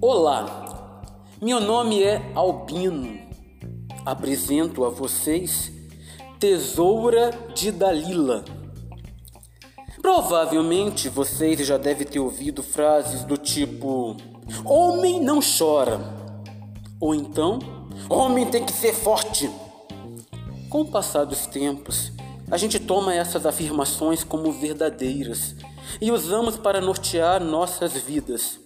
Olá, meu nome é Albino. Apresento a vocês Tesoura de Dalila. Provavelmente vocês já devem ter ouvido frases do tipo: Homem não chora. Ou então, Homem tem que ser forte. Com o passar dos tempos, a gente toma essas afirmações como verdadeiras e usamos para nortear nossas vidas.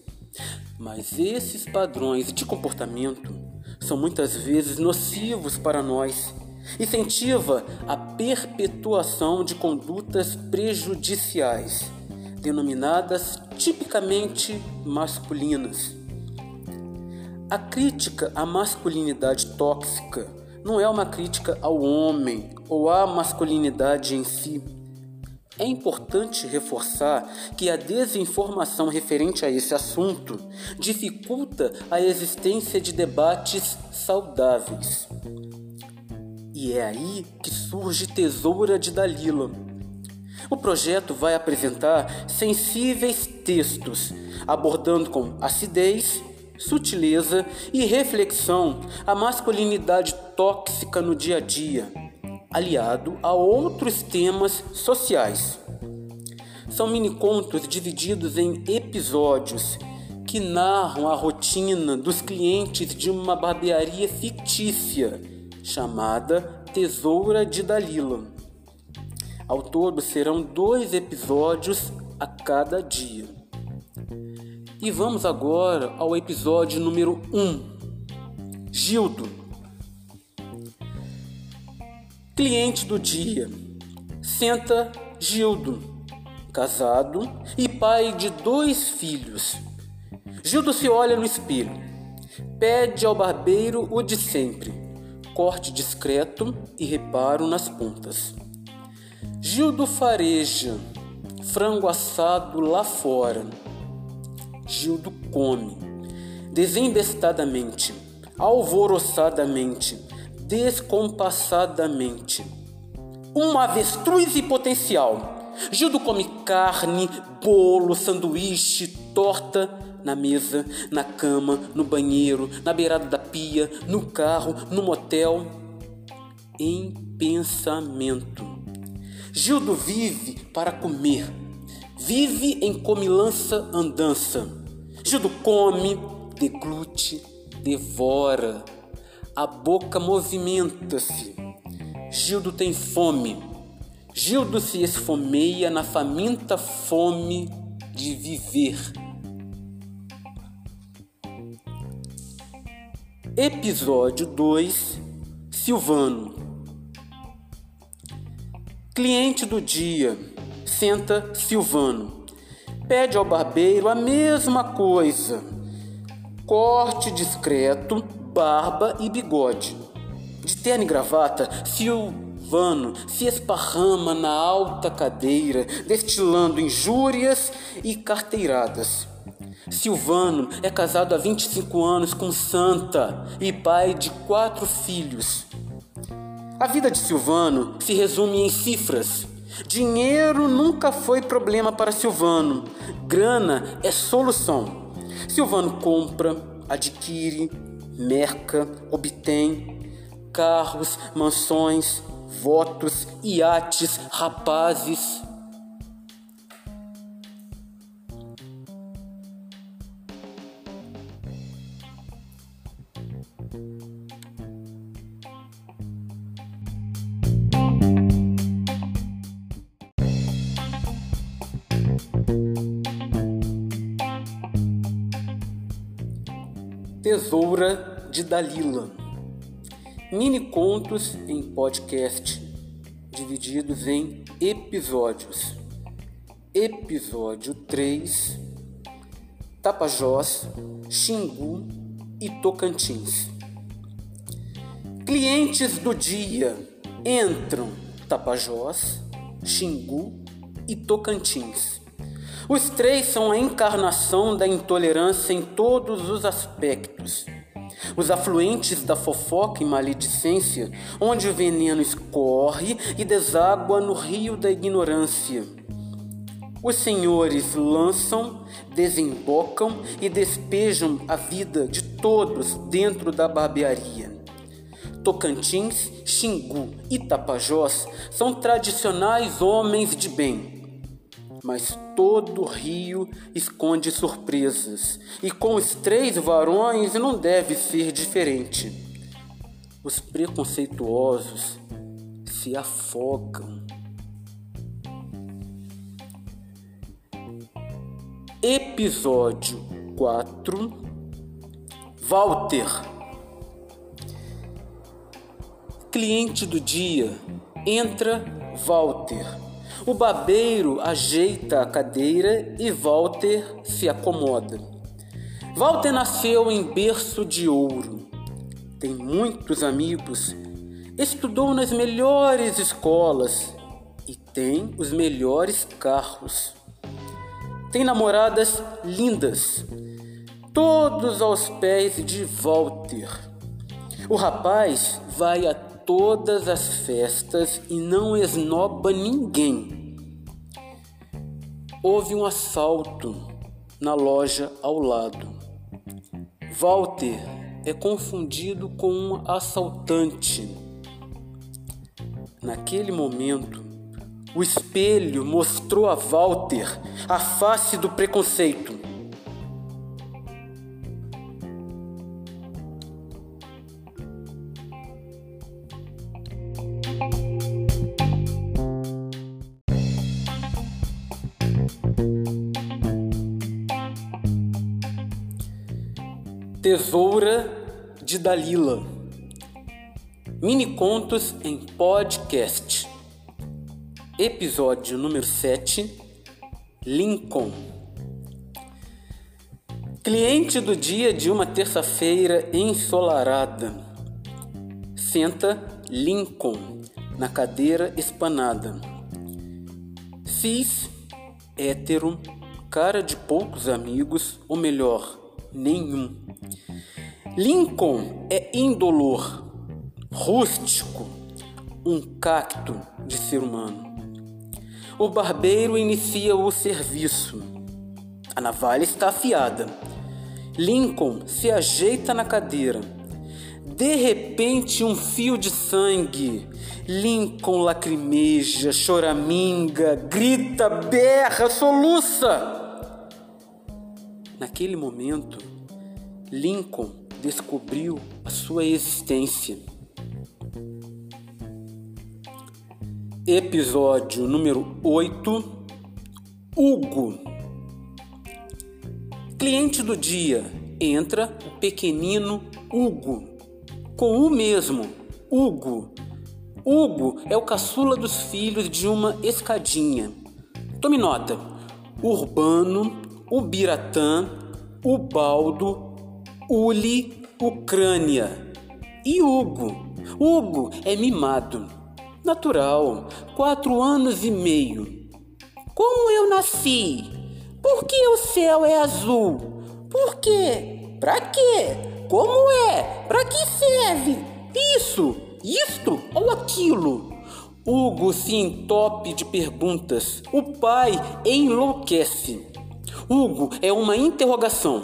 Mas esses padrões de comportamento são muitas vezes nocivos para nós. Incentiva a perpetuação de condutas prejudiciais, denominadas tipicamente masculinas. A crítica à masculinidade tóxica não é uma crítica ao homem ou à masculinidade em si é importante reforçar que a desinformação referente a esse assunto dificulta a existência de debates saudáveis. E é aí que surge Tesoura de Dalila. O projeto vai apresentar sensíveis textos, abordando com acidez, sutileza e reflexão a masculinidade tóxica no dia a dia aliado a outros temas sociais. São minicontos divididos em episódios que narram a rotina dos clientes de uma barbearia fictícia chamada Tesoura de Dalila. Ao todo serão dois episódios a cada dia. E vamos agora ao episódio número 1. Um. Gildo Cliente do dia. Senta Gildo, casado e pai de dois filhos. Gildo se olha no espelho. Pede ao barbeiro o de sempre: corte discreto e reparo nas pontas. Gildo fareja frango assado lá fora. Gildo come, desembestadamente, alvoroçadamente descompassadamente. Um avestruz e potencial. Gildo come carne, bolo, sanduíche, torta na mesa, na cama, no banheiro, na beirada da pia, no carro, no motel. Em pensamento. Gildo vive para comer. Vive em comilança andança. Gildo come, deglute, devora a boca movimenta-se. Gildo tem fome. Gildo se esfomeia na faminta fome de viver. Episódio 2 Silvano Cliente do dia senta Silvano. Pede ao barbeiro a mesma coisa. Corte discreto barba e bigode. De terno e gravata, Silvano se esparrama na alta cadeira, destilando injúrias e carteiradas. Silvano é casado há 25 anos com Santa e pai de quatro filhos. A vida de Silvano se resume em cifras. Dinheiro nunca foi problema para Silvano. Grana é solução. Silvano compra, adquire, merca, obtém carros, mansões, votos, iates, rapazes. Tesoura de Dalila. Mini contos em podcast, divididos em episódios. Episódio 3: Tapajós, Xingu e Tocantins. Clientes do dia entram Tapajós, Xingu e Tocantins. Os três são a encarnação da intolerância em todos os aspectos. Os afluentes da fofoca e maledicência, onde o veneno escorre e deságua no rio da ignorância. Os senhores lançam, desembocam e despejam a vida de todos dentro da barbearia. Tocantins, Xingu e Tapajós são tradicionais homens de bem. Mas todo rio esconde surpresas, e com os três varões não deve ser diferente. Os preconceituosos se afogam. Episódio 4 Walter Cliente do dia entra Walter. O babeiro ajeita a cadeira e Walter se acomoda. Walter nasceu em berço de ouro. Tem muitos amigos. Estudou nas melhores escolas e tem os melhores carros tem namoradas lindas, todos aos pés de Walter. O rapaz vai a todas as festas e não esnoba ninguém. Houve um assalto na loja ao lado. Walter é confundido com um assaltante. Naquele momento, o espelho mostrou a Walter a face do preconceito. Tesoura de Dalila. Mini contos em podcast. Episódio número 7 Lincoln Cliente do dia de uma terça-feira ensolarada. Senta Lincoln na cadeira espanada. Cis, hétero, cara de poucos amigos, ou melhor, nenhum. Lincoln é indolor, rústico, um cacto de ser humano. O barbeiro inicia o serviço. A navalha está afiada. Lincoln se ajeita na cadeira. De repente, um fio de sangue. Lincoln lacrimeja, choraminga, grita, berra, soluça. Naquele momento, Lincoln descobriu a sua existência. Episódio número 8 Hugo Cliente do dia entra o pequenino Hugo. Com o mesmo, Hugo. Hugo é o caçula dos filhos de uma escadinha. Tome nota: Urbano, Ubiratã, Ubaldo, Uli, Ucrânia. E Hugo. Hugo é mimado Natural, quatro anos e meio. Como eu nasci? Por que o céu é azul? Por quê? Pra quê? Como é? Pra que serve? Isso, isto ou aquilo? Hugo se entope de perguntas. O pai enlouquece. Hugo é uma interrogação.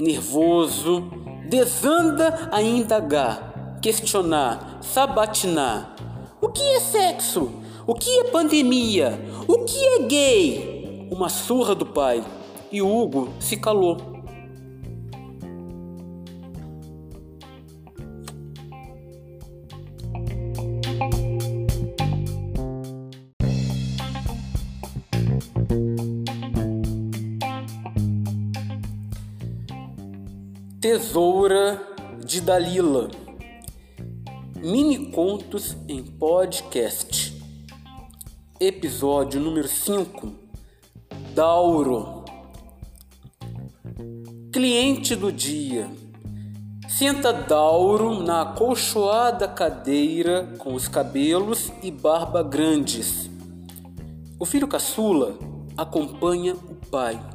Nervoso, desanda a indagar, questionar, sabatinar. O que é sexo? O que é pandemia? O que é gay? Uma surra do pai. E Hugo se calou. Tesoura de Dalila. Mini Contos em Podcast. Episódio número 5. Dauro. Cliente do dia. Senta Dauro na acolchoada cadeira com os cabelos e barba grandes. O filho caçula acompanha o pai.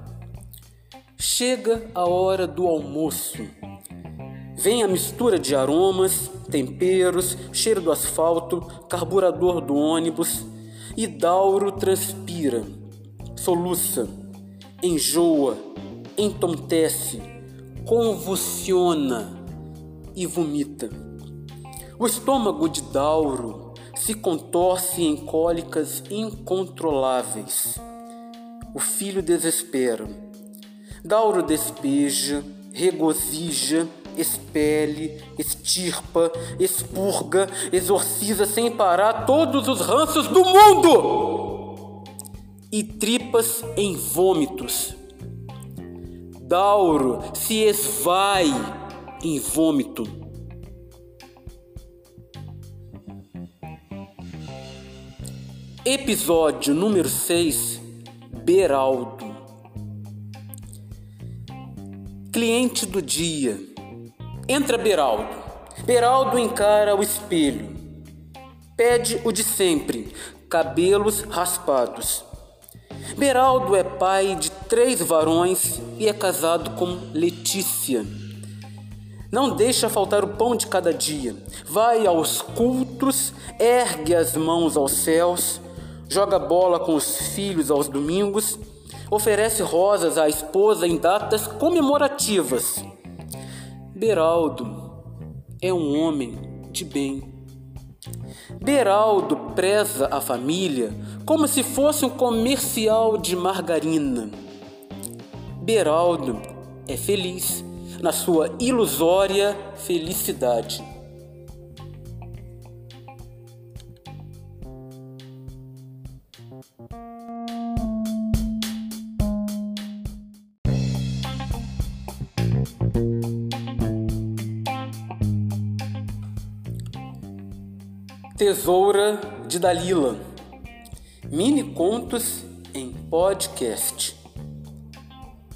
Chega a hora do almoço. Vem a mistura de aromas, temperos, cheiro do asfalto, carburador do ônibus e Dauro transpira. soluça, enjoa, entontece, convulsiona e vomita. O estômago de Dauro se contorce em cólicas incontroláveis. O filho desespera. Dauro despeja, regozija, expele, extirpa, expurga, exorciza sem parar todos os ranços do mundo e tripas em vômitos. Dauro se esvai em vômito. Episódio número 6 Beraldo Cliente do dia Entra Beraldo. Beraldo encara o espelho. Pede o de sempre, cabelos raspados. Beraldo é pai de três varões e é casado com Letícia. Não deixa faltar o pão de cada dia. Vai aos cultos, ergue as mãos aos céus, joga bola com os filhos aos domingos, oferece rosas à esposa em datas comemorativas. Beraldo é um homem de bem. Beraldo preza a família como se fosse um comercial de margarina. Beraldo é feliz na sua ilusória felicidade. Tesoura de Dalila. Mini contos em podcast.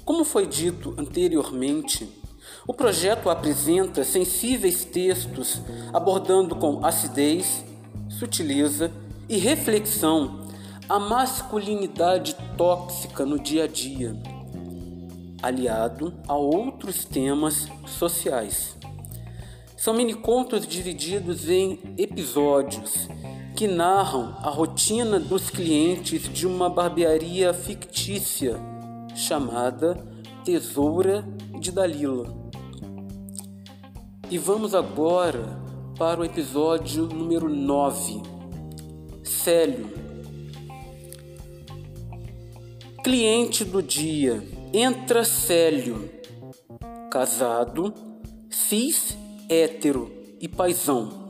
Como foi dito anteriormente, o projeto apresenta sensíveis textos abordando com acidez, sutileza e reflexão a masculinidade tóxica no dia a dia, aliado a outros temas sociais. São minicontos divididos em episódios que narram a rotina dos clientes de uma barbearia fictícia chamada Tesoura de Dalila. E vamos agora para o episódio número 9. Célio. Cliente do dia. Entra Célio. Casado, cis hétero e paisão.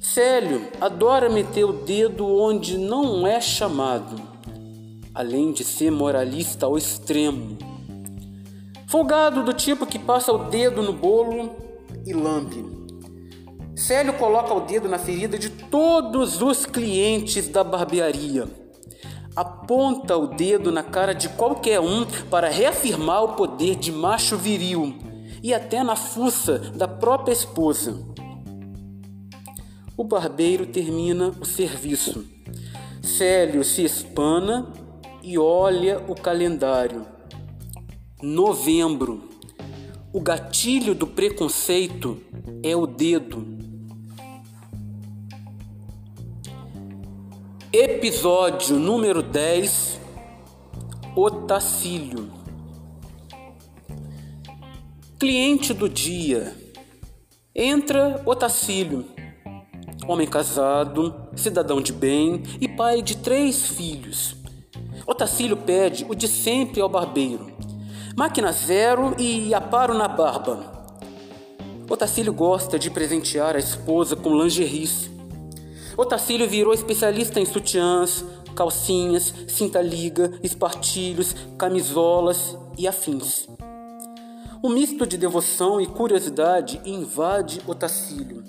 Célio adora meter o dedo onde não é chamado, além de ser moralista ao extremo. Folgado do tipo que passa o dedo no bolo e lambe. Célio coloca o dedo na ferida de todos os clientes da barbearia. Aponta o dedo na cara de qualquer um para reafirmar o poder de macho viril e até na fuça da própria esposa. O barbeiro termina o serviço. Célio se espana e olha o calendário. Novembro. O gatilho do preconceito é o dedo. Episódio número 10 Otacílio Cliente do dia. Entra Otacílio, homem casado, cidadão de bem e pai de três filhos. Otacílio pede o de sempre ao barbeiro: máquina zero e aparo na barba. Otacílio gosta de presentear a esposa com lingeries. Otacílio virou especialista em sutiãs, calcinhas, cinta-liga, espartilhos, camisolas e afins. Um misto de devoção e curiosidade invade Otacílio.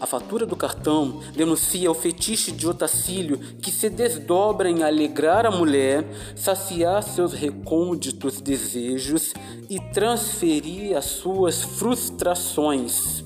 A fatura do cartão denuncia o fetiche de Otacílio que se desdobra em alegrar a mulher, saciar seus recônditos desejos e transferir as suas frustrações.